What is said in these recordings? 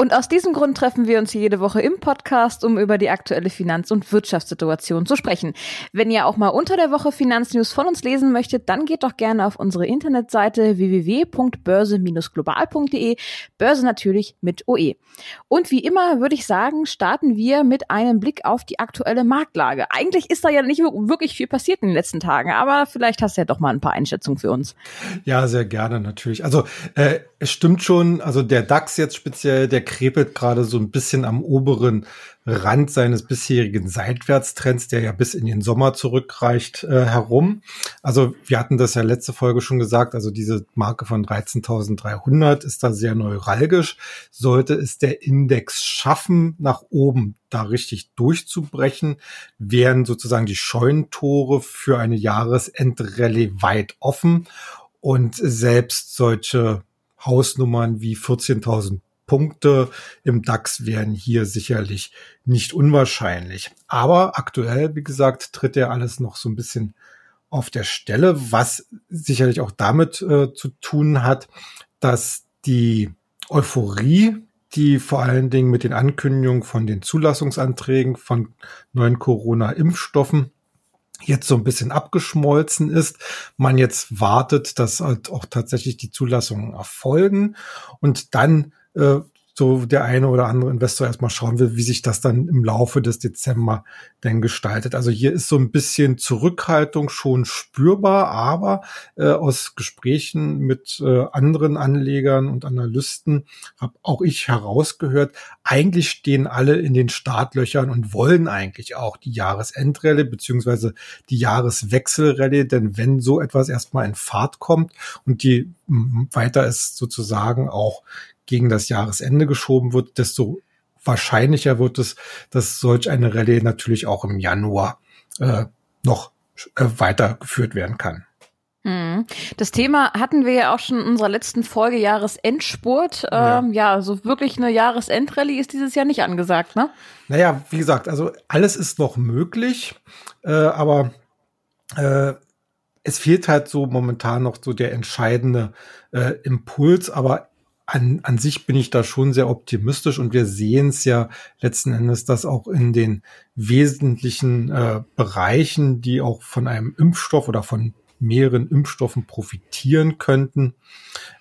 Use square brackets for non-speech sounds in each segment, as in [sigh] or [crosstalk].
Und aus diesem Grund treffen wir uns jede Woche im Podcast, um über die aktuelle Finanz- und Wirtschaftssituation zu sprechen. Wenn ihr auch mal unter der Woche Finanznews von uns lesen möchtet, dann geht doch gerne auf unsere Internetseite www.börse-global.de. Börse natürlich mit OE. Und wie immer würde ich sagen, starten wir mit einem Blick auf die aktuelle Marktlage. Eigentlich ist da ja nicht wirklich viel passiert in den letzten Tagen, aber vielleicht hast du ja doch mal ein paar Einschätzungen für uns. Ja, sehr gerne natürlich. Also äh, es stimmt schon, also der DAX jetzt speziell, der krepelt gerade so ein bisschen am oberen Rand seines bisherigen Seitwärtstrends, der ja bis in den Sommer zurückreicht, äh, herum. Also wir hatten das ja letzte Folge schon gesagt, also diese Marke von 13.300 ist da sehr neuralgisch. Sollte es der Index schaffen, nach oben da richtig durchzubrechen, wären sozusagen die Scheunentore für eine Jahresendrallye weit offen. Und selbst solche Hausnummern wie 14.000 Punkte im DAX wären hier sicherlich nicht unwahrscheinlich. Aber aktuell, wie gesagt, tritt ja alles noch so ein bisschen auf der Stelle, was sicherlich auch damit äh, zu tun hat, dass die Euphorie, die vor allen Dingen mit den Ankündigungen von den Zulassungsanträgen von neuen Corona-Impfstoffen jetzt so ein bisschen abgeschmolzen ist. Man jetzt wartet, dass halt auch tatsächlich die Zulassungen erfolgen und dann äh, so der eine oder andere Investor erstmal schauen will, wie sich das dann im Laufe des Dezember denn gestaltet. Also hier ist so ein bisschen Zurückhaltung schon spürbar, aber äh, aus Gesprächen mit äh, anderen Anlegern und Analysten habe auch ich herausgehört, eigentlich stehen alle in den Startlöchern und wollen eigentlich auch die Jahresendrallye beziehungsweise die Jahreswechselrallye, denn wenn so etwas erstmal in Fahrt kommt und die weiter ist sozusagen auch gegen das Jahresende geschoben wird, desto wahrscheinlicher wird es, dass solch eine Rallye natürlich auch im Januar äh, noch äh, weitergeführt werden kann. Hm. Das Thema hatten wir ja auch schon in unserer letzten Folge Jahresendspurt. Ähm, ja. ja, so wirklich eine Jahresendrallye ist dieses Jahr nicht angesagt, ne? Naja, wie gesagt, also alles ist noch möglich, äh, aber äh, es fehlt halt so momentan noch so der entscheidende äh, Impuls, aber an, an sich bin ich da schon sehr optimistisch und wir sehen es ja letzten Endes, dass auch in den wesentlichen äh, Bereichen, die auch von einem Impfstoff oder von mehreren Impfstoffen profitieren könnten,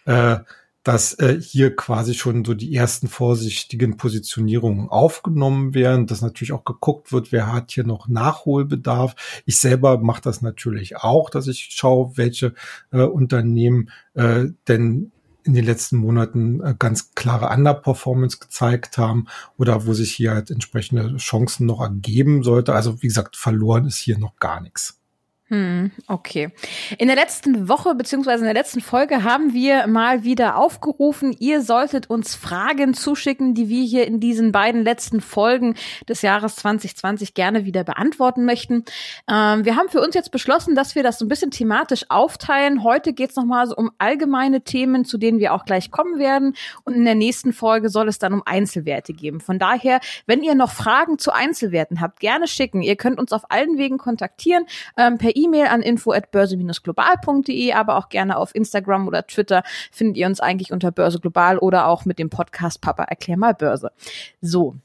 äh, dass äh, hier quasi schon so die ersten vorsichtigen Positionierungen aufgenommen werden, dass natürlich auch geguckt wird, wer hat hier noch Nachholbedarf. Ich selber mache das natürlich auch, dass ich schaue, welche äh, Unternehmen äh, denn in den letzten Monaten äh, ganz klare Underperformance gezeigt haben oder wo sich hier halt entsprechende Chancen noch ergeben sollte. Also wie gesagt, verloren ist hier noch gar nichts. Hm, okay. In der letzten Woche beziehungsweise in der letzten Folge haben wir mal wieder aufgerufen, ihr solltet uns Fragen zuschicken, die wir hier in diesen beiden letzten Folgen des Jahres 2020 gerne wieder beantworten möchten. Ähm, wir haben für uns jetzt beschlossen, dass wir das so ein bisschen thematisch aufteilen. Heute geht es nochmal so um allgemeine Themen, zu denen wir auch gleich kommen werden. Und in der nächsten Folge soll es dann um Einzelwerte geben. Von daher, wenn ihr noch Fragen zu Einzelwerten habt, gerne schicken. Ihr könnt uns auf allen Wegen kontaktieren. Ähm, per E-Mail an info@börse-global.de, aber auch gerne auf Instagram oder Twitter findet ihr uns eigentlich unter Börse Global oder auch mit dem Podcast Papa erklär mal Börse. So.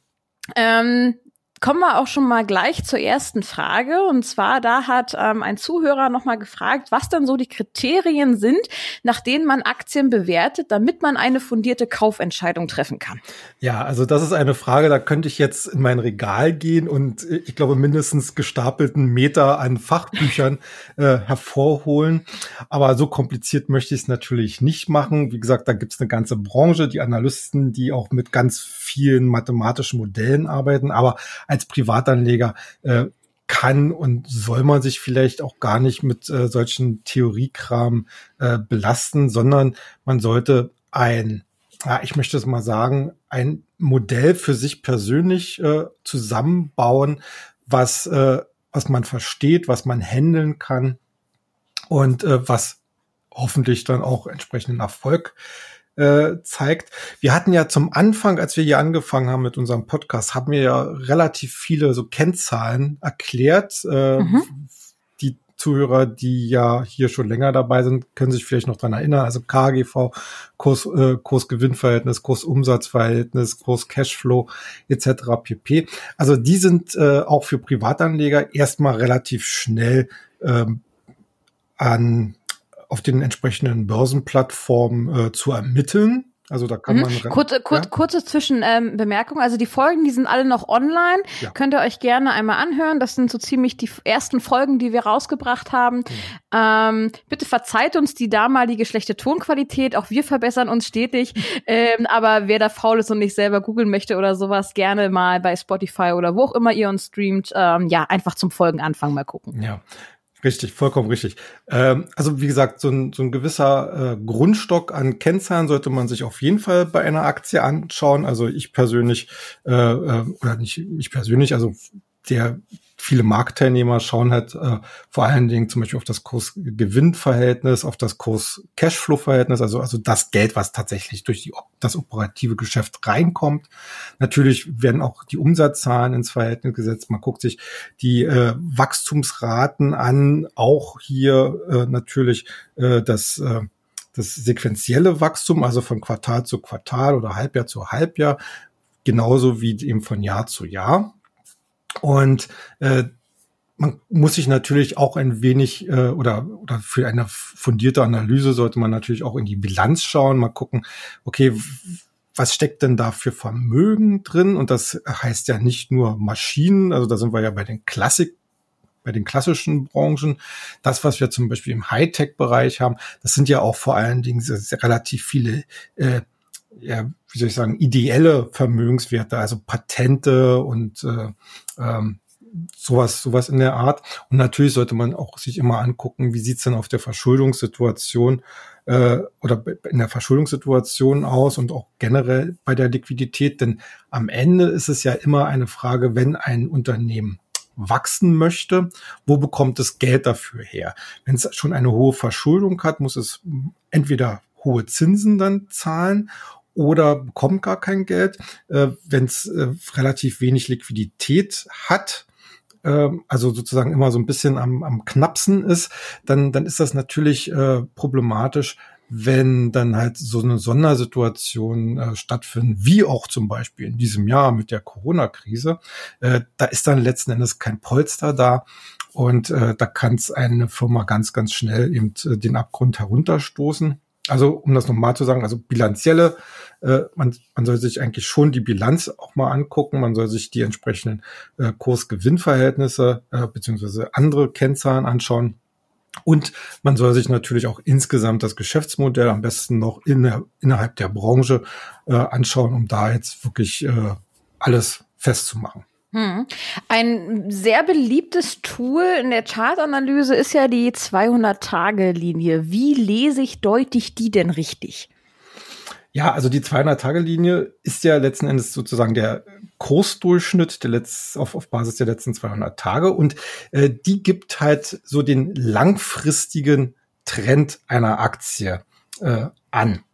Ähm, Kommen wir auch schon mal gleich zur ersten Frage. Und zwar, da hat ähm, ein Zuhörer nochmal gefragt, was dann so die Kriterien sind, nach denen man Aktien bewertet, damit man eine fundierte Kaufentscheidung treffen kann. Ja, also das ist eine Frage, da könnte ich jetzt in mein Regal gehen und äh, ich glaube mindestens gestapelten Meter an Fachbüchern [laughs] äh, hervorholen. Aber so kompliziert möchte ich es natürlich nicht machen. Wie gesagt, da gibt es eine ganze Branche, die Analysten, die auch mit ganz vielen mathematischen Modellen arbeiten. Aber als Privatanleger äh, kann und soll man sich vielleicht auch gar nicht mit äh, solchen Theoriekram äh, belasten, sondern man sollte ein, ja, ich möchte es mal sagen, ein Modell für sich persönlich äh, zusammenbauen, was, äh, was man versteht, was man handeln kann und äh, was hoffentlich dann auch entsprechenden Erfolg äh, zeigt. Wir hatten ja zum Anfang, als wir hier angefangen haben mit unserem Podcast, haben wir ja relativ viele so Kennzahlen erklärt. Äh, mhm. Die Zuhörer, die ja hier schon länger dabei sind, können sich vielleicht noch dran erinnern. Also KGV, Kurs, äh, Kursgewinnverhältnis, Kursumsatzverhältnis, Kurs Cashflow etc. pp. Also die sind äh, auch für Privatanleger erstmal relativ schnell ähm, an auf den entsprechenden Börsenplattformen äh, zu ermitteln. Also da kann mhm. man. Kurze, kur ja? kurze Zwischenbemerkung. Ähm, also die Folgen, die sind alle noch online. Ja. Könnt ihr euch gerne einmal anhören. Das sind so ziemlich die ersten Folgen, die wir rausgebracht haben. Mhm. Ähm, bitte verzeiht uns die damalige schlechte Tonqualität. Auch wir verbessern uns stetig. [laughs] ähm, aber wer da faul ist und nicht selber googeln möchte oder sowas, gerne mal bei Spotify oder wo auch immer ihr uns streamt, ähm, ja, einfach zum Folgenanfang mal gucken. Ja. Richtig, vollkommen richtig. Ähm, also wie gesagt, so ein, so ein gewisser äh, Grundstock an Kennzahlen sollte man sich auf jeden Fall bei einer Aktie anschauen. Also ich persönlich, äh, äh, oder nicht ich persönlich, also der viele Marktteilnehmer schauen halt äh, vor allen Dingen zum Beispiel auf das Kurs-Gewinn-Verhältnis, auf das Kurs-Cashflow-Verhältnis, also, also das Geld, was tatsächlich durch die, das operative Geschäft reinkommt. Natürlich werden auch die Umsatzzahlen ins Verhältnis gesetzt. Man guckt sich die äh, Wachstumsraten an, auch hier äh, natürlich äh, das äh, das sequenzielle Wachstum, also von Quartal zu Quartal oder Halbjahr zu Halbjahr, genauso wie eben von Jahr zu Jahr. Und äh, man muss sich natürlich auch ein wenig äh, oder, oder für eine fundierte Analyse sollte man natürlich auch in die Bilanz schauen, mal gucken, okay, was steckt denn da für Vermögen drin? Und das heißt ja nicht nur Maschinen, also da sind wir ja bei den Klassik, bei den klassischen Branchen. Das, was wir zum Beispiel im Hightech-Bereich haben, das sind ja auch vor allen Dingen relativ viele äh, ja, wie soll ich sagen, ideelle Vermögenswerte, also Patente und äh, ähm, sowas, sowas in der Art. Und natürlich sollte man auch sich immer angucken, wie sieht's denn auf der Verschuldungssituation äh, oder in der Verschuldungssituation aus und auch generell bei der Liquidität. Denn am Ende ist es ja immer eine Frage, wenn ein Unternehmen wachsen möchte, wo bekommt es Geld dafür her? Wenn es schon eine hohe Verschuldung hat, muss es entweder hohe Zinsen dann zahlen oder bekommt gar kein Geld. Äh, Wenn es äh, relativ wenig Liquidität hat, äh, also sozusagen immer so ein bisschen am, am knappsten ist, dann, dann ist das natürlich äh, problematisch, wenn dann halt so eine Sondersituation äh, stattfindet, wie auch zum Beispiel in diesem Jahr mit der Corona-Krise, äh, da ist dann letzten Endes kein Polster da und äh, da kann es eine Firma ganz, ganz schnell eben äh, den Abgrund herunterstoßen. Also um das nochmal zu sagen, also bilanzielle, äh, man, man soll sich eigentlich schon die Bilanz auch mal angucken, man soll sich die entsprechenden äh, Kurs-Gewinn-Verhältnisse äh, beziehungsweise andere Kennzahlen anschauen. Und man soll sich natürlich auch insgesamt das Geschäftsmodell am besten noch in der, innerhalb der Branche äh, anschauen, um da jetzt wirklich äh, alles festzumachen. Hm. Ein sehr beliebtes Tool in der Chartanalyse ist ja die 200-Tage-Linie. Wie lese ich deutlich die denn richtig? Ja, also die 200-Tage-Linie ist ja letzten Endes sozusagen der Kursdurchschnitt der letzt, auf, auf Basis der letzten 200 Tage und äh, die gibt halt so den langfristigen Trend einer Aktie äh, an.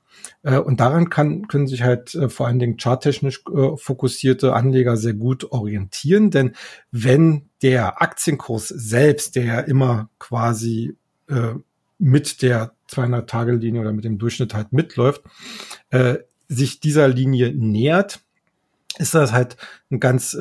Äh, und daran kann, können sich halt äh, vor allen Dingen charttechnisch äh, fokussierte Anleger sehr gut orientieren, denn wenn der Aktienkurs selbst, der ja immer quasi mit der 200-Tage-Linie oder mit dem Durchschnitt halt mitläuft, sich dieser Linie nähert, ist das halt ein ganz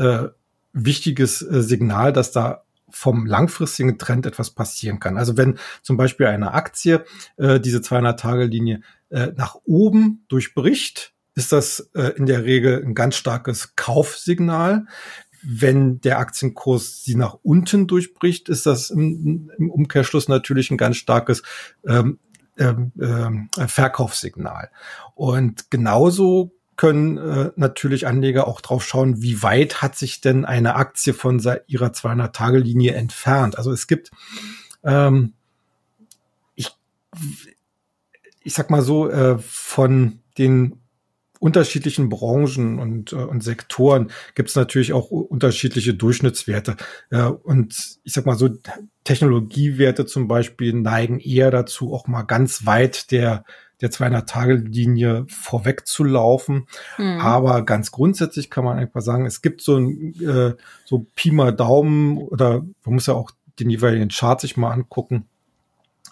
wichtiges Signal, dass da vom langfristigen Trend etwas passieren kann. Also wenn zum Beispiel eine Aktie äh, diese 200-Tage-Linie äh, nach oben durchbricht, ist das äh, in der Regel ein ganz starkes Kaufsignal. Wenn der Aktienkurs sie nach unten durchbricht, ist das im, im Umkehrschluss natürlich ein ganz starkes ähm, ähm, äh, Verkaufssignal. Und genauso können äh, natürlich Anleger auch drauf schauen, wie weit hat sich denn eine Aktie von ihrer 200-Tage-Linie entfernt. Also es gibt, ähm, ich, ich sag mal so, äh, von den unterschiedlichen Branchen und, äh, und Sektoren gibt es natürlich auch unterschiedliche Durchschnittswerte. Äh, und ich sag mal so, Technologiewerte zum Beispiel neigen eher dazu, auch mal ganz weit der der 200-Tage-Linie vorwegzulaufen. Mhm. Aber ganz grundsätzlich kann man einfach sagen, es gibt so ein äh, so Pi mal Daumen oder man muss ja auch den jeweiligen Chart sich mal angucken.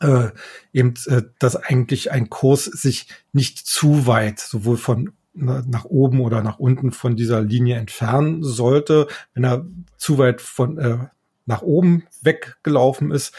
Äh, eben, äh, dass eigentlich ein Kurs sich nicht zu weit sowohl von nach oben oder nach unten von dieser Linie entfernen sollte. Wenn er zu weit von äh, nach oben weggelaufen ist,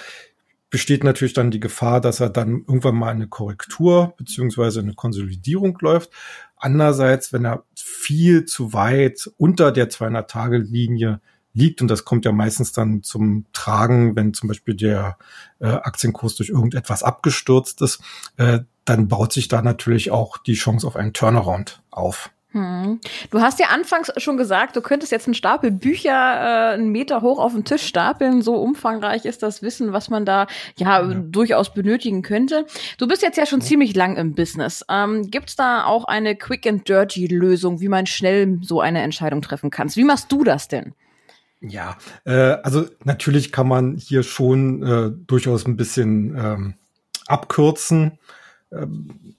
besteht natürlich dann die Gefahr, dass er dann irgendwann mal eine Korrektur beziehungsweise eine Konsolidierung läuft. Andererseits, wenn er viel zu weit unter der 200-Tage-Linie liegt, und das kommt ja meistens dann zum Tragen, wenn zum Beispiel der äh, Aktienkurs durch irgendetwas abgestürzt ist, äh, dann baut sich da natürlich auch die Chance auf einen Turnaround auf. Hm. Du hast ja anfangs schon gesagt, du könntest jetzt einen Stapel Bücher äh, einen Meter hoch auf den Tisch stapeln. So umfangreich ist das Wissen, was man da ja, ja. durchaus benötigen könnte. Du bist jetzt ja schon ziemlich lang im Business. Ähm, Gibt es da auch eine Quick and Dirty Lösung, wie man schnell so eine Entscheidung treffen kann? Wie machst du das denn? Ja, äh, also natürlich kann man hier schon äh, durchaus ein bisschen ähm, abkürzen. Ähm,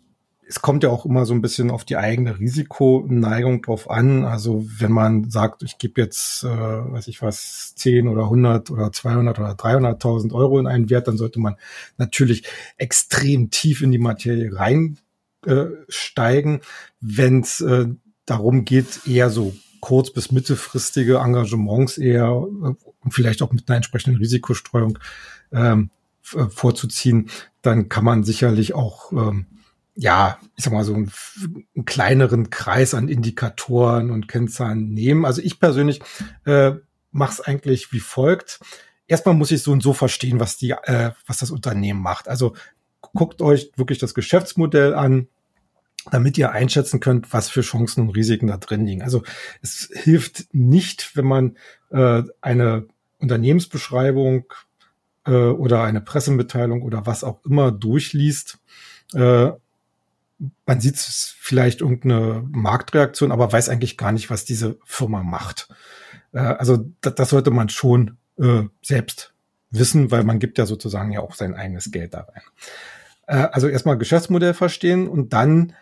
es kommt ja auch immer so ein bisschen auf die eigene Risikoneigung drauf an. Also wenn man sagt, ich gebe jetzt, äh, weiß ich was, 10 oder 100 oder 200 oder 300.000 Euro in einen Wert, dann sollte man natürlich extrem tief in die Materie reinsteigen. Äh, wenn es äh, darum geht, eher so kurz- bis mittelfristige Engagements eher äh, vielleicht auch mit einer entsprechenden Risikostreuung ähm, vorzuziehen, dann kann man sicherlich auch ähm, ja, ich sag mal so einen, einen, kleineren Kreis an Indikatoren und Kennzahlen nehmen. Also ich persönlich äh, mache es eigentlich wie folgt. Erstmal muss ich so und so verstehen, was die, äh, was das Unternehmen macht. Also guckt euch wirklich das Geschäftsmodell an, damit ihr einschätzen könnt, was für Chancen und Risiken da drin liegen. Also es hilft nicht, wenn man äh, eine Unternehmensbeschreibung äh, oder eine Pressemitteilung oder was auch immer durchliest äh, man sieht vielleicht irgendeine Marktreaktion, aber weiß eigentlich gar nicht, was diese Firma macht. Äh, also das, das, sollte man schon äh, selbst wissen, weil man gibt ja sozusagen ja auch sein eigenes Geld da rein. Äh, also erstmal Geschäftsmodell verstehen und dann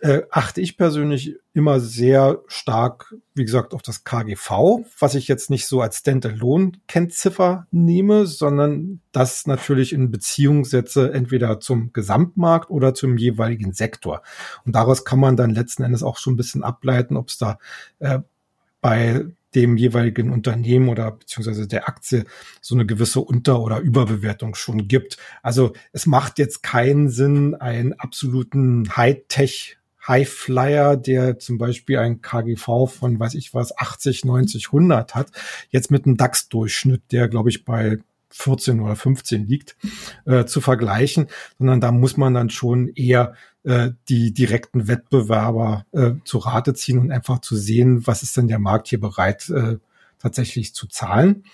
äh, achte ich persönlich immer sehr stark, wie gesagt, auf das KGV, was ich jetzt nicht so als Standalone-Kennziffer nehme, sondern das natürlich in Beziehung setze, entweder zum Gesamtmarkt oder zum jeweiligen Sektor. Und daraus kann man dann letzten Endes auch schon ein bisschen ableiten, ob es da äh, bei dem jeweiligen Unternehmen oder beziehungsweise der Aktie so eine gewisse Unter- oder Überbewertung schon gibt. Also es macht jetzt keinen Sinn, einen absoluten Hightech Highflyer, der zum Beispiel ein KGV von, weiß ich was, 80, 90, 100 hat, jetzt mit einem DAX-Durchschnitt, der, glaube ich, bei 14 oder 15 liegt, äh, zu vergleichen, sondern da muss man dann schon eher äh, die direkten Wettbewerber äh, zu Rate ziehen und einfach zu sehen, was ist denn der Markt hier bereit äh, tatsächlich zu zahlen.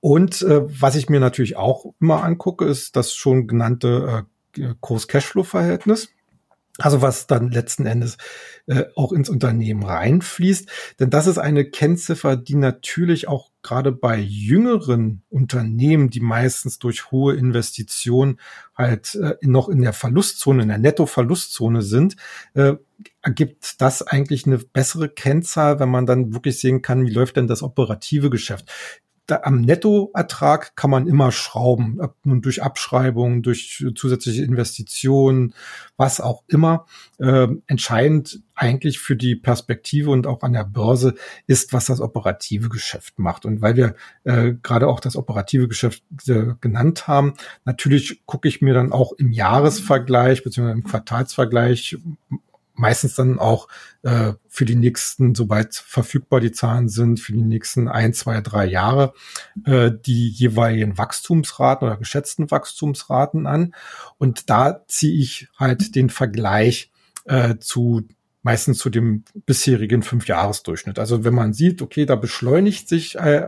Und äh, was ich mir natürlich auch immer angucke, ist das schon genannte äh, Kurs-Cashflow-Verhältnis. Also was dann letzten Endes äh, auch ins Unternehmen reinfließt. Denn das ist eine Kennziffer, die natürlich auch gerade bei jüngeren Unternehmen, die meistens durch hohe Investitionen halt äh, noch in der Verlustzone, in der Netto-Verlustzone sind, äh, ergibt das eigentlich eine bessere Kennzahl, wenn man dann wirklich sehen kann, wie läuft denn das operative Geschäft da, am Nettoertrag kann man immer schrauben, nun durch Abschreibungen, durch zusätzliche Investitionen, was auch immer. Äh, entscheidend eigentlich für die Perspektive und auch an der Börse ist, was das operative Geschäft macht. Und weil wir äh, gerade auch das operative Geschäft äh, genannt haben, natürlich gucke ich mir dann auch im Jahresvergleich beziehungsweise im Quartalsvergleich meistens dann auch äh, für die nächsten, sobald verfügbar die Zahlen sind, für die nächsten ein, zwei, drei Jahre äh, die jeweiligen Wachstumsraten oder geschätzten Wachstumsraten an. Und da ziehe ich halt den Vergleich äh, zu meistens zu dem bisherigen Fünfjahresdurchschnitt. Also wenn man sieht, okay, da beschleunigt sich äh,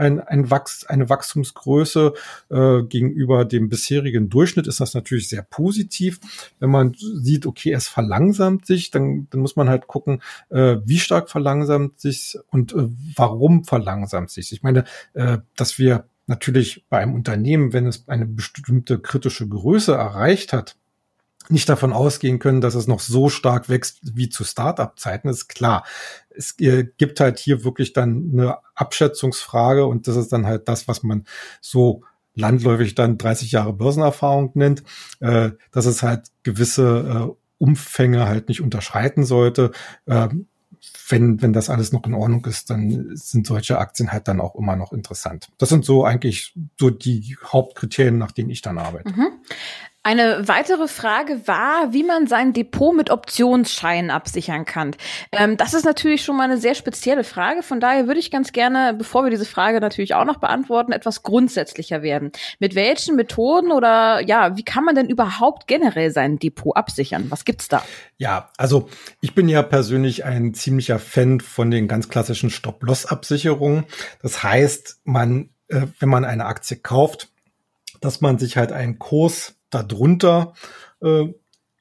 ein, ein Wachs, eine Wachstumsgröße äh, gegenüber dem bisherigen Durchschnitt ist das natürlich sehr positiv. Wenn man sieht, okay, es verlangsamt sich, dann, dann muss man halt gucken, äh, wie stark verlangsamt sich und äh, warum verlangsamt sich. Ich meine, äh, dass wir natürlich bei einem Unternehmen, wenn es eine bestimmte kritische Größe erreicht hat, nicht davon ausgehen können, dass es noch so stark wächst wie zu Start-up-Zeiten, ist klar. Es gibt halt hier wirklich dann eine Abschätzungsfrage und das ist dann halt das, was man so landläufig dann 30 Jahre Börsenerfahrung nennt, äh, dass es halt gewisse äh, Umfänge halt nicht unterschreiten sollte. Äh, wenn, wenn das alles noch in Ordnung ist, dann sind solche Aktien halt dann auch immer noch interessant. Das sind so eigentlich so die Hauptkriterien, nach denen ich dann arbeite. Mhm. Eine weitere Frage war, wie man sein Depot mit Optionsscheinen absichern kann. Ähm, das ist natürlich schon mal eine sehr spezielle Frage. Von daher würde ich ganz gerne, bevor wir diese Frage natürlich auch noch beantworten, etwas grundsätzlicher werden. Mit welchen Methoden oder ja, wie kann man denn überhaupt generell sein Depot absichern? Was gibt's da? Ja, also ich bin ja persönlich ein ziemlicher Fan von den ganz klassischen Stop-Loss-Absicherungen. Das heißt, man, äh, wenn man eine Aktie kauft, dass man sich halt einen Kurs darunter äh,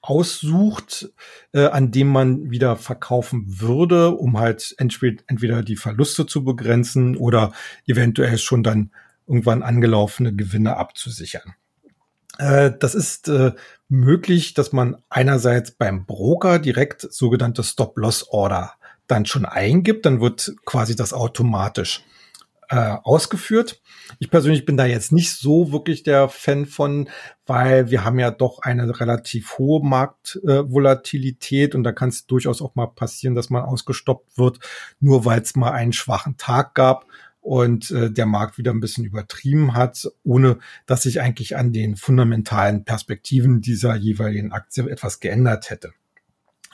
aussucht, äh, an dem man wieder verkaufen würde, um halt entweder, die Verluste zu begrenzen oder eventuell schon dann irgendwann angelaufene Gewinne abzusichern. Äh, das ist äh, möglich, dass man einerseits beim Broker direkt sogenannte Stop-Loss-Order dann schon eingibt, dann wird quasi das automatisch äh, ausgeführt. Ich persönlich bin da jetzt nicht so wirklich der Fan von, weil wir haben ja doch eine relativ hohe Marktvolatilität äh, und da kann es durchaus auch mal passieren, dass man ausgestoppt wird, nur weil es mal einen schwachen Tag gab und äh, der Markt wieder ein bisschen übertrieben hat, ohne dass sich eigentlich an den fundamentalen Perspektiven dieser jeweiligen Aktie etwas geändert hätte.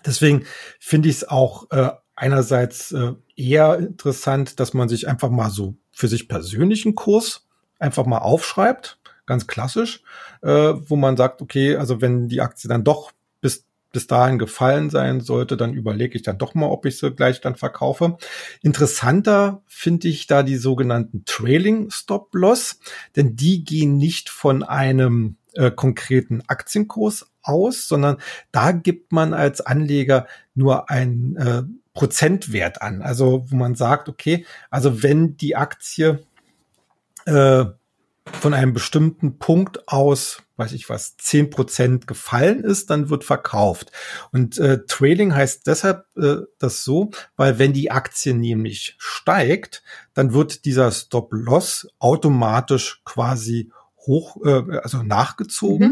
Deswegen finde ich es auch äh, einerseits äh, eher interessant, dass man sich einfach mal so für sich persönlichen Kurs einfach mal aufschreibt, ganz klassisch, äh, wo man sagt, okay, also wenn die Aktie dann doch bis bis dahin gefallen sein sollte, dann überlege ich dann doch mal, ob ich sie gleich dann verkaufe. Interessanter finde ich da die sogenannten Trailing Stop Loss, denn die gehen nicht von einem äh, konkreten Aktienkurs aus, sondern da gibt man als Anleger nur ein äh, Prozentwert an. Also wo man sagt, okay, also wenn die Aktie äh, von einem bestimmten Punkt aus, weiß ich was, zehn Prozent gefallen ist, dann wird verkauft. Und äh, Trailing heißt deshalb äh, das so, weil wenn die Aktie nämlich steigt, dann wird dieser Stop-Loss automatisch quasi hoch, äh, also nachgezogen.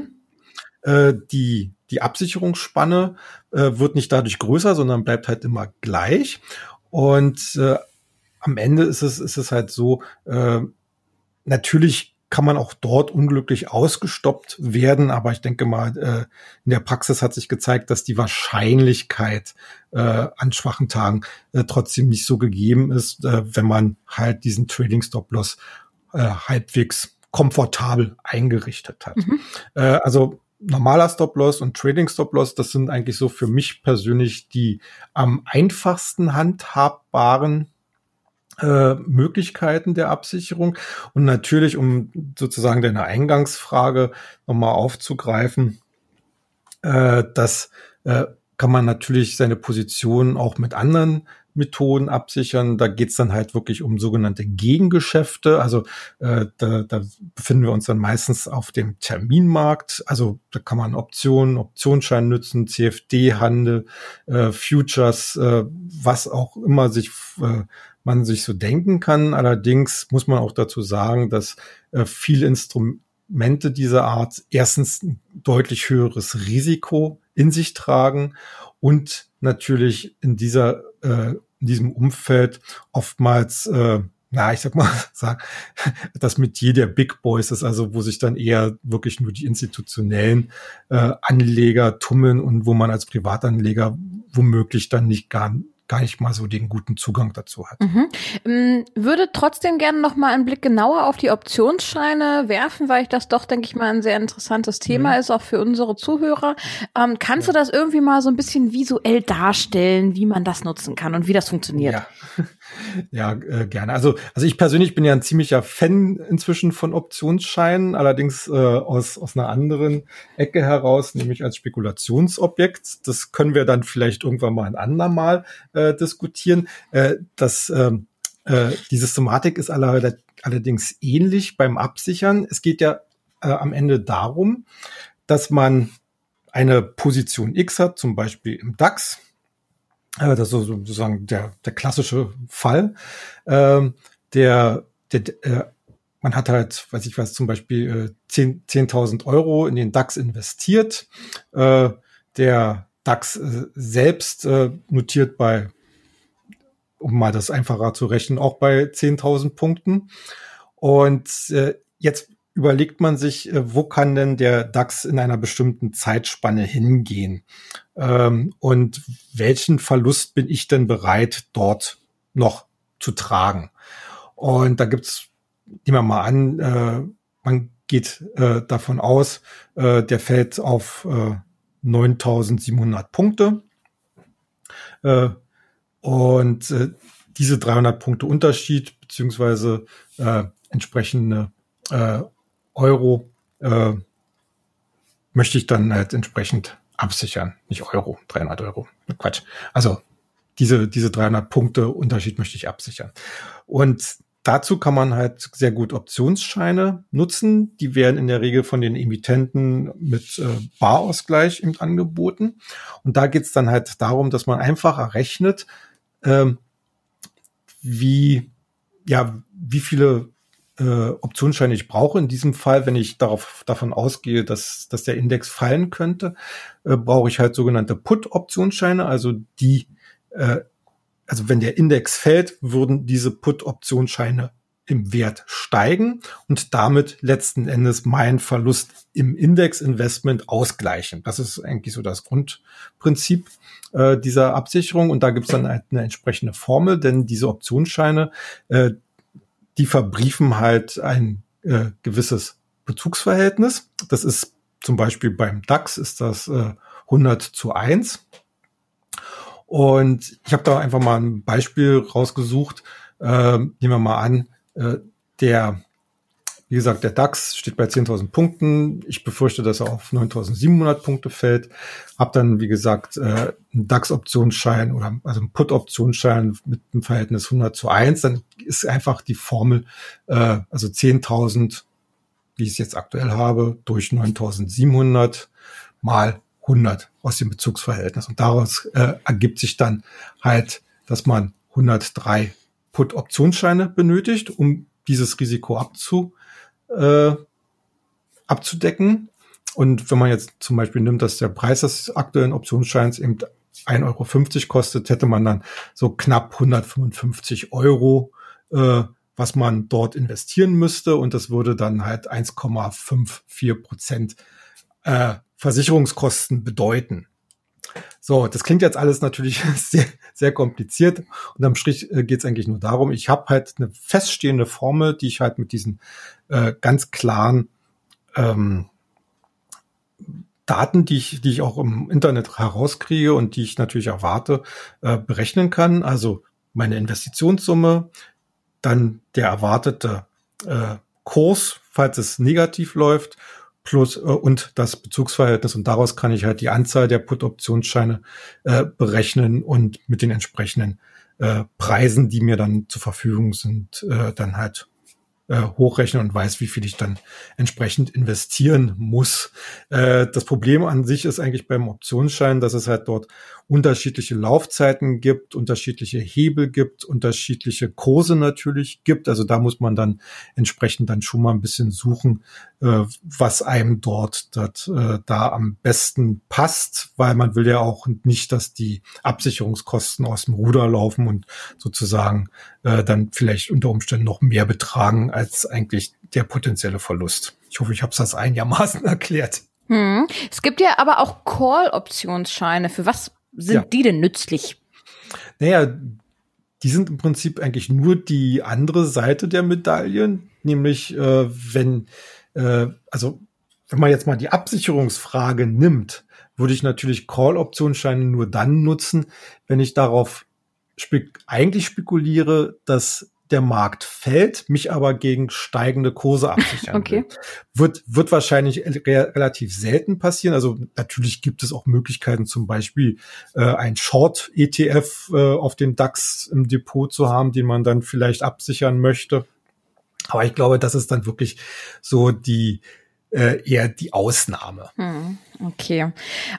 Mhm. Äh, die die Absicherungsspanne äh, wird nicht dadurch größer, sondern bleibt halt immer gleich. Und äh, am Ende ist es, ist es halt so, äh, natürlich kann man auch dort unglücklich ausgestoppt werden, aber ich denke mal, äh, in der Praxis hat sich gezeigt, dass die Wahrscheinlichkeit äh, an schwachen Tagen äh, trotzdem nicht so gegeben ist, äh, wenn man halt diesen Trading Stop Loss äh, halbwegs komfortabel eingerichtet hat. Mhm. Äh, also normaler Stop-Loss und Trading Stop-Loss, das sind eigentlich so für mich persönlich die am einfachsten handhabbaren äh, Möglichkeiten der Absicherung. Und natürlich, um sozusagen deine Eingangsfrage nochmal aufzugreifen, äh, das äh, kann man natürlich seine Position auch mit anderen Methoden absichern. Da geht's dann halt wirklich um sogenannte Gegengeschäfte. Also äh, da, da befinden wir uns dann meistens auf dem Terminmarkt. Also da kann man Optionen, Optionsschein nutzen, CFD-Handel, äh, Futures, äh, was auch immer sich äh, man sich so denken kann. Allerdings muss man auch dazu sagen, dass äh, viele Instrumente dieser Art erstens ein deutlich höheres Risiko in sich tragen und natürlich in dieser äh, in diesem Umfeld oftmals äh, na, ich sag mal, [laughs] sag, das mit der Big Boys ist, also wo sich dann eher wirklich nur die institutionellen äh, Anleger tummeln und wo man als Privatanleger womöglich dann nicht gar gar nicht mal so den guten Zugang dazu hat. Mhm. Ähm, würde trotzdem gerne noch mal einen Blick genauer auf die Optionsscheine werfen, weil ich das doch, denke ich mal, ein sehr interessantes Thema mhm. ist, auch für unsere Zuhörer. Ähm, kannst ja. du das irgendwie mal so ein bisschen visuell darstellen, wie man das nutzen kann und wie das funktioniert? Ja, ja äh, gerne. Also, also ich persönlich bin ja ein ziemlicher Fan inzwischen von Optionsscheinen, allerdings äh, aus, aus einer anderen Ecke heraus, nämlich als Spekulationsobjekt. Das können wir dann vielleicht irgendwann mal ein andermal äh, diskutieren. Äh, das, äh, äh, die Systematik ist aller, allerdings ähnlich beim Absichern. Es geht ja äh, am Ende darum, dass man eine Position X hat, zum Beispiel im DAX, das ist sozusagen der, der klassische Fall, ähm, der, der äh, man hat halt, weiß ich was, zum Beispiel äh, 10.000 10 Euro in den DAX investiert. Äh, der DAX äh, selbst äh, notiert bei, um mal das einfacher zu rechnen, auch bei 10.000 Punkten. Und äh, jetzt überlegt man sich, äh, wo kann denn der DAX in einer bestimmten Zeitspanne hingehen? Ähm, und welchen Verlust bin ich denn bereit, dort noch zu tragen? Und da gibt's nehmen wir mal an, äh, man geht äh, davon aus, der fällt auf äh, 9700 Punkte. Und diese 300 Punkte Unterschied beziehungsweise entsprechende Euro äh, möchte ich dann halt entsprechend absichern. Nicht Euro, 300 Euro. Quatsch. Also diese, diese 300 Punkte Unterschied möchte ich absichern. Und Dazu kann man halt sehr gut Optionsscheine nutzen. Die werden in der Regel von den Emittenten mit äh, Barausgleich eben angeboten. Und da geht's dann halt darum, dass man einfach errechnet, ähm, wie, ja, wie viele äh, Optionsscheine ich brauche. In diesem Fall, wenn ich darauf, davon ausgehe, dass, dass der Index fallen könnte, äh, brauche ich halt sogenannte Put-Optionsscheine, also die äh, also wenn der Index fällt, würden diese Put-Optionsscheine im Wert steigen und damit letzten Endes mein Verlust im Index-Investment ausgleichen. Das ist eigentlich so das Grundprinzip äh, dieser Absicherung. Und da gibt es dann halt eine entsprechende Formel, denn diese Optionsscheine, äh, die verbriefen halt ein äh, gewisses Bezugsverhältnis. Das ist zum Beispiel beim DAX ist das äh, 100 zu 1. Und ich habe da einfach mal ein Beispiel rausgesucht. Äh, nehmen wir mal an, äh, der, wie gesagt, der DAX steht bei 10.000 Punkten. Ich befürchte, dass er auf 9.700 Punkte fällt. Hab dann, wie gesagt, äh, einen DAX-Optionsschein oder also einen Put-Optionsschein mit einem Verhältnis 100 zu 1. Dann ist einfach die Formel, äh, also 10.000, wie ich es jetzt aktuell habe, durch 9.700 mal 100 aus dem Bezugsverhältnis. Und daraus äh, ergibt sich dann halt, dass man 103 Put-Optionsscheine benötigt, um dieses Risiko abzu, äh, abzudecken. Und wenn man jetzt zum Beispiel nimmt, dass der Preis des aktuellen Optionsscheins eben 1,50 Euro kostet, hätte man dann so knapp 155 Euro, äh, was man dort investieren müsste. Und das würde dann halt 1,54 Prozent äh, Versicherungskosten bedeuten. So, das klingt jetzt alles natürlich [laughs] sehr, sehr kompliziert. Und am Strich äh, geht es eigentlich nur darum, ich habe halt eine feststehende Formel, die ich halt mit diesen äh, ganz klaren ähm, Daten, die ich, die ich auch im Internet herauskriege und die ich natürlich erwarte, äh, berechnen kann. Also meine Investitionssumme, dann der erwartete äh, Kurs, falls es negativ läuft plus äh, und das Bezugsverhältnis und daraus kann ich halt die Anzahl der Put-Optionsscheine äh, berechnen und mit den entsprechenden äh, Preisen, die mir dann zur Verfügung sind, äh, dann halt äh, hochrechnen und weiß, wie viel ich dann entsprechend investieren muss. Äh, das Problem an sich ist eigentlich beim Optionsschein, dass es halt dort unterschiedliche Laufzeiten gibt, unterschiedliche Hebel gibt, unterschiedliche Kurse natürlich gibt. Also da muss man dann entsprechend dann schon mal ein bisschen suchen, was einem dort dat, äh, da am besten passt, weil man will ja auch nicht, dass die Absicherungskosten aus dem Ruder laufen und sozusagen äh, dann vielleicht unter Umständen noch mehr betragen als eigentlich der potenzielle Verlust. Ich hoffe, ich habe es das einigermaßen [laughs] erklärt. Hm. Es gibt ja aber auch Call-Optionsscheine. Für was sind ja. die denn nützlich? Naja, die sind im Prinzip eigentlich nur die andere Seite der Medaillen, nämlich äh, wenn, äh, also wenn man jetzt mal die Absicherungsfrage nimmt, würde ich natürlich Call-Optionsscheine nur dann nutzen, wenn ich darauf spek eigentlich spekuliere, dass der Markt fällt, mich aber gegen steigende Kurse [laughs] absichern okay. will. Wird, wird wahrscheinlich re relativ selten passieren. Also natürlich gibt es auch Möglichkeiten, zum Beispiel äh, ein Short-ETF äh, auf den DAX im Depot zu haben, den man dann vielleicht absichern möchte. Aber ich glaube, das ist dann wirklich so die äh, eher die Ausnahme. Hm, okay.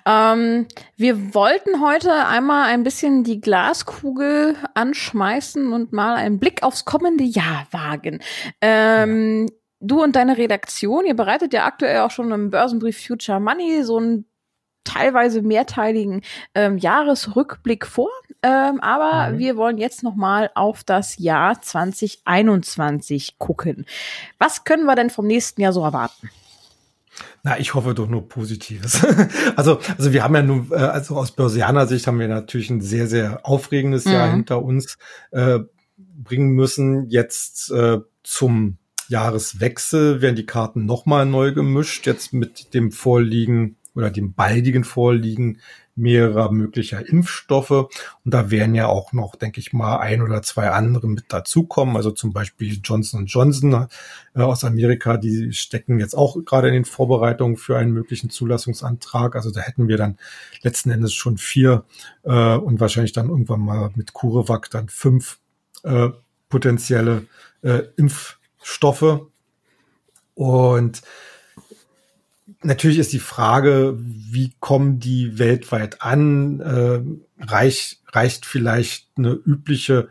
Ähm, wir wollten heute einmal ein bisschen die Glaskugel anschmeißen und mal einen Blick aufs kommende Jahr wagen. Ähm, ja. Du und deine Redaktion, ihr bereitet ja aktuell auch schon im Börsenbrief Future Money so einen teilweise mehrteiligen ähm, Jahresrückblick vor. Ähm, aber mhm. wir wollen jetzt noch mal auf das Jahr 2021 gucken. Was können wir denn vom nächsten Jahr so erwarten? Na, ich hoffe doch nur Positives. [laughs] also, also wir haben ja nun, äh, also aus Börsianer Sicht haben wir natürlich ein sehr, sehr aufregendes mhm. Jahr hinter uns äh, bringen müssen. Jetzt äh, zum Jahreswechsel werden die Karten nochmal neu gemischt, jetzt mit dem Vorliegen oder dem baldigen Vorliegen mehrerer möglicher Impfstoffe. Und da werden ja auch noch, denke ich mal, ein oder zwei andere mit dazukommen. Also zum Beispiel Johnson Johnson äh, aus Amerika, die stecken jetzt auch gerade in den Vorbereitungen für einen möglichen Zulassungsantrag. Also da hätten wir dann letzten Endes schon vier äh, und wahrscheinlich dann irgendwann mal mit CureVac dann fünf äh, potenzielle äh, Impfstoffe. Und Natürlich ist die Frage, wie kommen die weltweit an? Äh, reicht, reicht vielleicht eine übliche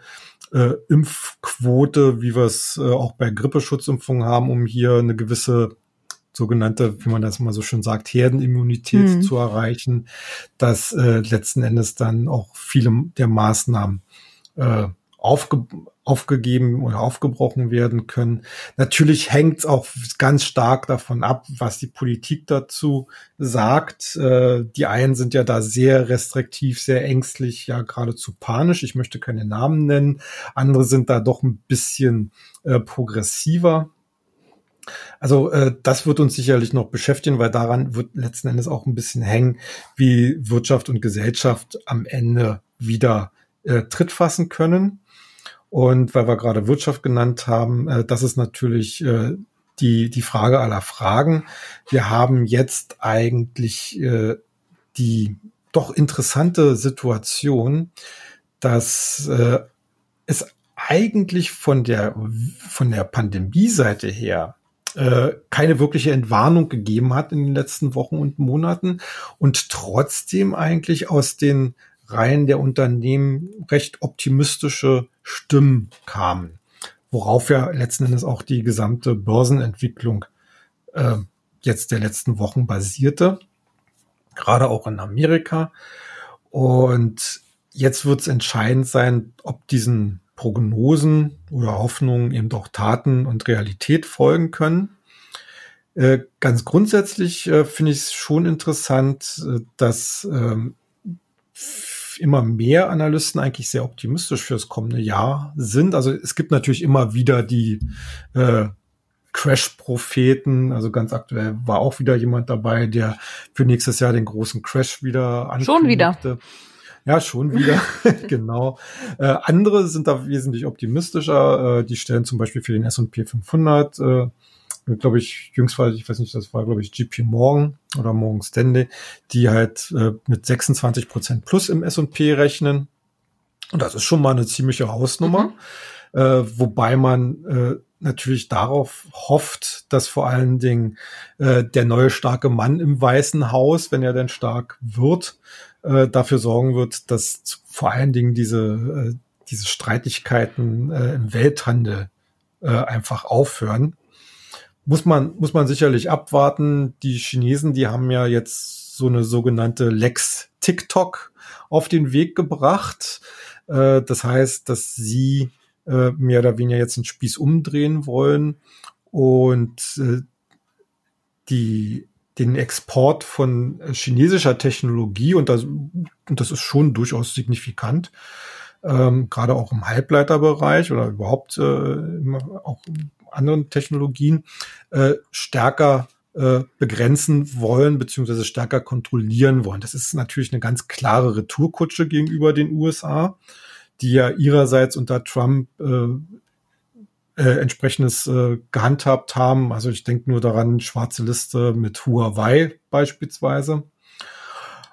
äh, Impfquote, wie wir es äh, auch bei Grippeschutzimpfungen haben, um hier eine gewisse sogenannte, wie man das mal so schön sagt, Herdenimmunität mhm. zu erreichen, dass äh, letzten Endes dann auch viele der Maßnahmen äh, aufge aufgegeben oder aufgebrochen werden können. Natürlich hängt es auch ganz stark davon ab, was die Politik dazu sagt. Äh, die einen sind ja da sehr restriktiv, sehr ängstlich, ja geradezu panisch. Ich möchte keine Namen nennen. Andere sind da doch ein bisschen äh, progressiver. Also äh, das wird uns sicherlich noch beschäftigen, weil daran wird letzten Endes auch ein bisschen hängen, wie Wirtschaft und Gesellschaft am Ende wieder äh, Tritt fassen können. Und weil wir gerade Wirtschaft genannt haben, äh, das ist natürlich äh, die, die Frage aller Fragen. Wir haben jetzt eigentlich äh, die doch interessante Situation, dass äh, es eigentlich von der, von der Pandemie-Seite her äh, keine wirkliche Entwarnung gegeben hat in den letzten Wochen und Monaten und trotzdem eigentlich aus den Reihen der Unternehmen recht optimistische Stimmen kamen, worauf ja letzten Endes auch die gesamte Börsenentwicklung äh, jetzt der letzten Wochen basierte, gerade auch in Amerika. Und jetzt wird es entscheidend sein, ob diesen Prognosen oder Hoffnungen eben doch Taten und Realität folgen können. Äh, ganz grundsätzlich äh, finde ich es schon interessant, äh, dass ähm, immer mehr Analysten eigentlich sehr optimistisch fürs kommende Jahr sind. Also es gibt natürlich immer wieder die äh, Crash-Propheten. Also ganz aktuell war auch wieder jemand dabei, der für nächstes Jahr den großen Crash wieder ankündigte. Schon wieder. Ja, schon wieder, [laughs] [laughs] genau. Äh, andere sind da wesentlich optimistischer. Äh, die stellen zum Beispiel für den S&P 500 äh, glaube ich, jüngst war, ich weiß nicht, das war, glaube ich, GP Morgan oder Morgan Stanley, die halt äh, mit 26 Prozent plus im S&P rechnen. Und das ist schon mal eine ziemliche Hausnummer. Mhm. Äh, wobei man äh, natürlich darauf hofft, dass vor allen Dingen äh, der neue starke Mann im Weißen Haus, wenn er denn stark wird, äh, dafür sorgen wird, dass vor allen Dingen diese, äh, diese Streitigkeiten äh, im Welthandel äh, einfach aufhören muss man, muss man sicherlich abwarten. Die Chinesen, die haben ja jetzt so eine sogenannte Lex TikTok auf den Weg gebracht. Äh, das heißt, dass sie äh, mehr oder weniger jetzt den Spieß umdrehen wollen und äh, die den Export von chinesischer Technologie und das, und das ist schon durchaus signifikant, ähm, gerade auch im Halbleiterbereich oder überhaupt äh, auch anderen Technologien äh, stärker äh, begrenzen wollen, beziehungsweise stärker kontrollieren wollen. Das ist natürlich eine ganz klare Retourkutsche gegenüber den USA, die ja ihrerseits unter Trump äh, äh, entsprechendes äh, gehandhabt haben. Also ich denke nur daran, schwarze Liste mit Huawei beispielsweise.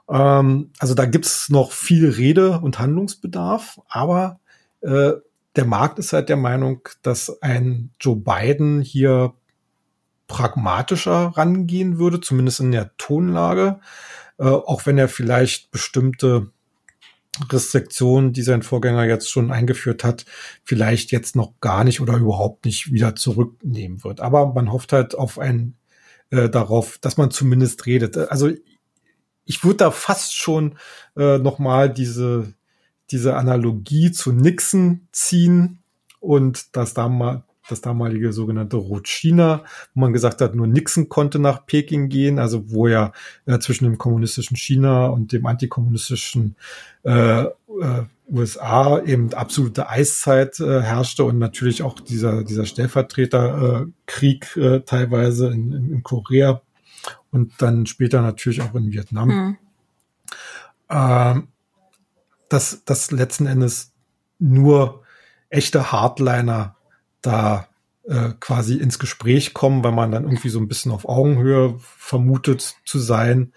Ähm, also da gibt's noch viel Rede- und Handlungsbedarf, aber äh, der Markt ist halt der Meinung, dass ein Joe Biden hier pragmatischer rangehen würde, zumindest in der Tonlage, äh, auch wenn er vielleicht bestimmte Restriktionen, die sein Vorgänger jetzt schon eingeführt hat, vielleicht jetzt noch gar nicht oder überhaupt nicht wieder zurücknehmen wird. Aber man hofft halt auf ein äh, darauf, dass man zumindest redet. Also ich würde da fast schon äh, noch mal diese diese Analogie zu Nixon ziehen und das da mal das damalige sogenannte Rot-China, wo man gesagt hat, nur Nixon konnte nach Peking gehen, also wo ja äh, zwischen dem kommunistischen China und dem antikommunistischen äh, äh, USA eben absolute Eiszeit äh, herrschte und natürlich auch dieser, dieser Stellvertreterkrieg äh, äh, teilweise in, in, in, Korea und dann später natürlich auch in Vietnam. Mhm. Ähm, dass, dass letzten Endes nur echte Hardliner da äh, quasi ins Gespräch kommen, weil man dann irgendwie so ein bisschen auf Augenhöhe vermutet zu sein.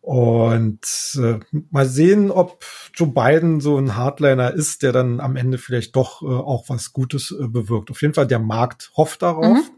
Und äh, mal sehen, ob Joe Biden so ein Hardliner ist, der dann am Ende vielleicht doch äh, auch was Gutes äh, bewirkt. Auf jeden Fall, der Markt hofft darauf. Mhm.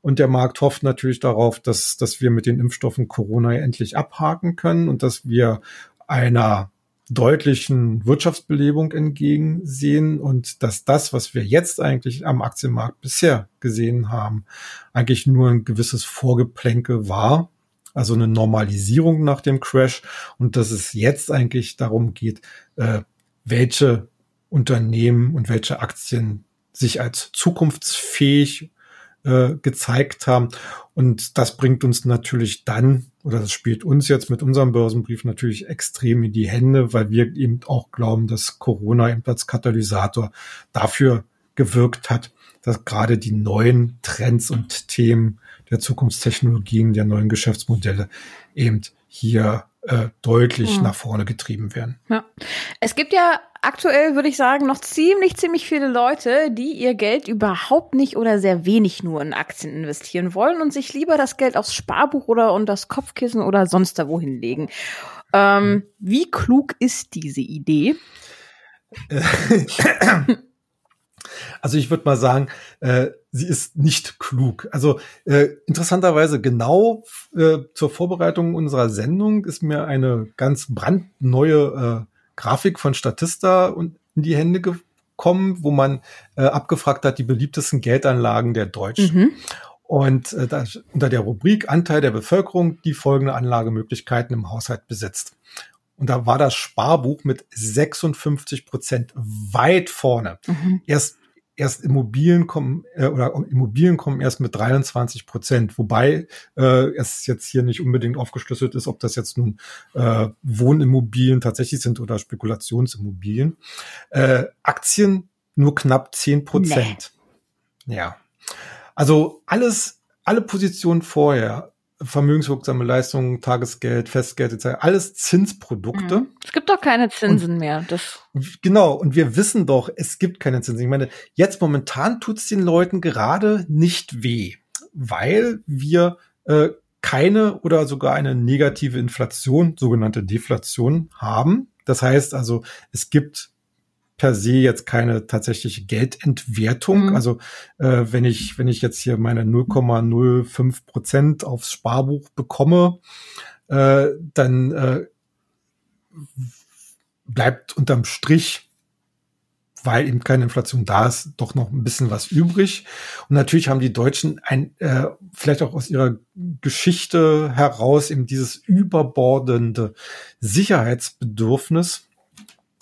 Und der Markt hofft natürlich darauf, dass, dass wir mit den Impfstoffen Corona endlich abhaken können und dass wir einer deutlichen Wirtschaftsbelebung entgegensehen und dass das, was wir jetzt eigentlich am Aktienmarkt bisher gesehen haben, eigentlich nur ein gewisses Vorgeplänkel war, also eine Normalisierung nach dem Crash und dass es jetzt eigentlich darum geht, äh, welche Unternehmen und welche Aktien sich als zukunftsfähig äh, gezeigt haben. Und das bringt uns natürlich dann, oder das spielt uns jetzt mit unserem Börsenbrief natürlich extrem in die Hände, weil wir eben auch glauben, dass Corona eben als Katalysator dafür gewirkt hat, dass gerade die neuen Trends und Themen der Zukunftstechnologien, der neuen Geschäftsmodelle eben hier äh, deutlich mhm. nach vorne getrieben werden. Ja. Es gibt ja aktuell, würde ich sagen, noch ziemlich, ziemlich viele Leute, die ihr Geld überhaupt nicht oder sehr wenig nur in Aktien investieren wollen und sich lieber das Geld aufs Sparbuch oder unter das Kopfkissen oder sonst da wohin legen. Ähm. Wie klug ist diese Idee? [clears throat] [clears throat] Also ich würde mal sagen, äh, sie ist nicht klug. Also äh, interessanterweise genau äh, zur Vorbereitung unserer Sendung ist mir eine ganz brandneue äh, Grafik von Statista in die Hände gekommen, wo man äh, abgefragt hat die beliebtesten Geldanlagen der Deutschen. Mhm. Und äh, da, unter der Rubrik Anteil der Bevölkerung die folgende Anlagemöglichkeiten im Haushalt besitzt. Und da war das Sparbuch mit 56 Prozent weit vorne. Mhm. Erst erst Immobilien kommen äh, oder Immobilien kommen erst mit 23 Prozent, wobei äh, es jetzt hier nicht unbedingt aufgeschlüsselt ist, ob das jetzt nun äh, Wohnimmobilien tatsächlich sind oder Spekulationsimmobilien. Äh, Aktien nur knapp 10 Prozent. Nee. Ja. Also alles, alle Positionen vorher vermögenswirksame Leistungen, Tagesgeld, Festgeld etc. Alles Zinsprodukte. Mhm. Es gibt doch keine Zinsen und, mehr. Das genau, und wir wissen doch, es gibt keine Zinsen. Ich meine, jetzt momentan tut es den Leuten gerade nicht weh, weil wir äh, keine oder sogar eine negative Inflation, sogenannte Deflation haben. Das heißt also, es gibt per se jetzt keine tatsächliche Geldentwertung. Mhm. Also äh, wenn ich wenn ich jetzt hier meine 0,05 Prozent aufs Sparbuch bekomme, äh, dann äh, bleibt unterm Strich, weil eben keine Inflation da ist, doch noch ein bisschen was übrig. Und natürlich haben die Deutschen ein äh, vielleicht auch aus ihrer Geschichte heraus eben dieses überbordende Sicherheitsbedürfnis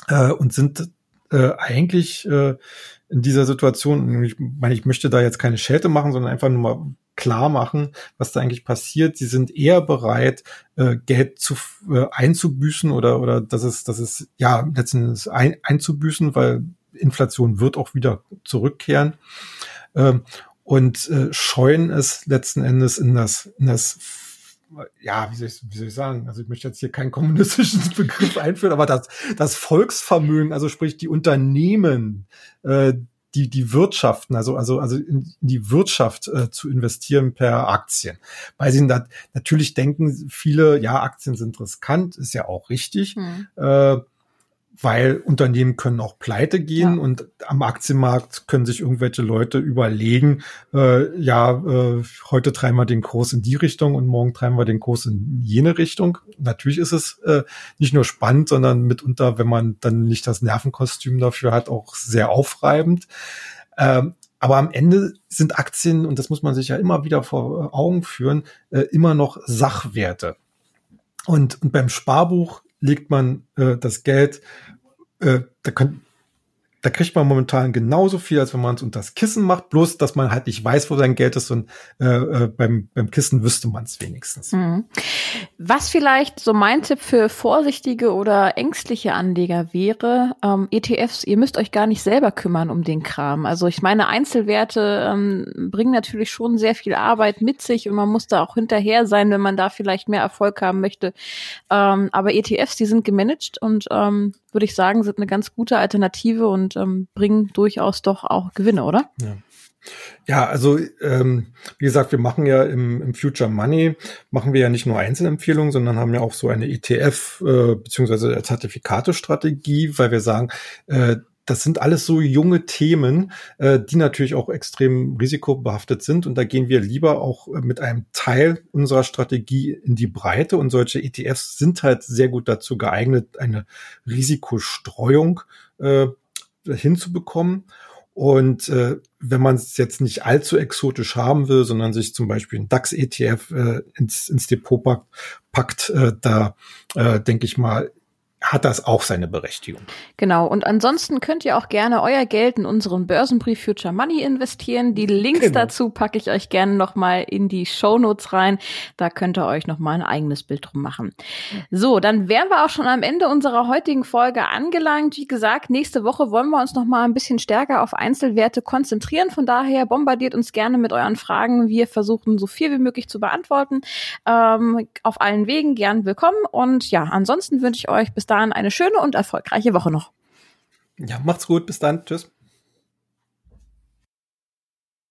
äh, und sind äh, eigentlich äh, in dieser Situation, ich meine, ich möchte da jetzt keine Schelte machen, sondern einfach nur mal klar machen, was da eigentlich passiert. Sie sind eher bereit, äh, Geld zu, äh, einzubüßen oder, oder das ist, das ist, ja, letztendlich ein, einzubüßen, weil Inflation wird auch wieder zurückkehren. Ähm, und äh, scheuen es letzten Endes in das, in das ja, wie soll, ich, wie soll ich sagen? Also ich möchte jetzt hier keinen kommunistischen [laughs] Begriff einführen, aber das, das Volksvermögen, also sprich die Unternehmen, äh, die, die Wirtschaften, also, also, also in die Wirtschaft äh, zu investieren per Aktien. Weil sie natürlich denken viele, ja, Aktien sind riskant, ist ja auch richtig. Hm. Äh, weil Unternehmen können auch pleite gehen ja. und am Aktienmarkt können sich irgendwelche Leute überlegen, äh, ja, äh, heute treiben wir den Kurs in die Richtung und morgen treiben wir den Kurs in jene Richtung. Natürlich ist es äh, nicht nur spannend, sondern mitunter, wenn man dann nicht das Nervenkostüm dafür hat, auch sehr aufreibend. Ähm, aber am Ende sind Aktien, und das muss man sich ja immer wieder vor Augen führen, äh, immer noch Sachwerte. Und, und beim Sparbuch legt man äh, das Geld, äh, da, könnt, da kriegt man momentan genauso viel, als wenn man es unter das Kissen macht, bloß dass man halt nicht weiß, wo sein Geld ist und äh, äh, beim, beim Kissen wüsste man es wenigstens. Mhm. Was vielleicht so mein Tipp für vorsichtige oder ängstliche Anleger wäre, ähm, ETFs, ihr müsst euch gar nicht selber kümmern um den Kram. Also ich meine, Einzelwerte ähm, bringen natürlich schon sehr viel Arbeit mit sich und man muss da auch hinterher sein, wenn man da vielleicht mehr Erfolg haben möchte. Ähm, aber ETFs, die sind gemanagt und ähm, würde ich sagen, sind eine ganz gute Alternative und ähm, bringen durchaus doch auch Gewinne, oder? Ja. Ja, also ähm, wie gesagt, wir machen ja im, im Future Money, machen wir ja nicht nur Einzelempfehlungen, sondern haben ja auch so eine ETF äh, beziehungsweise Zertifikatestrategie, weil wir sagen, äh, das sind alles so junge Themen, äh, die natürlich auch extrem risikobehaftet sind. Und da gehen wir lieber auch äh, mit einem Teil unserer Strategie in die Breite. Und solche ETFs sind halt sehr gut dazu geeignet, eine Risikostreuung äh, hinzubekommen. Und äh, wenn man es jetzt nicht allzu exotisch haben will, sondern sich zum Beispiel ein DAX-ETF äh, ins, ins Depot packt, packt äh, da äh, denke ich mal, hat das auch seine Berechtigung. Genau. Und ansonsten könnt ihr auch gerne euer Geld in unseren Börsenbrief Future Money investieren. Die Links genau. dazu packe ich euch gerne nochmal in die Show Notes rein. Da könnt ihr euch nochmal ein eigenes Bild drum machen. So, dann wären wir auch schon am Ende unserer heutigen Folge angelangt. Wie gesagt, nächste Woche wollen wir uns nochmal ein bisschen stärker auf Einzelwerte konzentrieren. Von daher bombardiert uns gerne mit euren Fragen. Wir versuchen so viel wie möglich zu beantworten. Ähm, auf allen Wegen gern willkommen. Und ja, ansonsten wünsche ich euch bis dahin eine schöne und erfolgreiche Woche noch. Ja, macht's gut. Bis dann. Tschüss.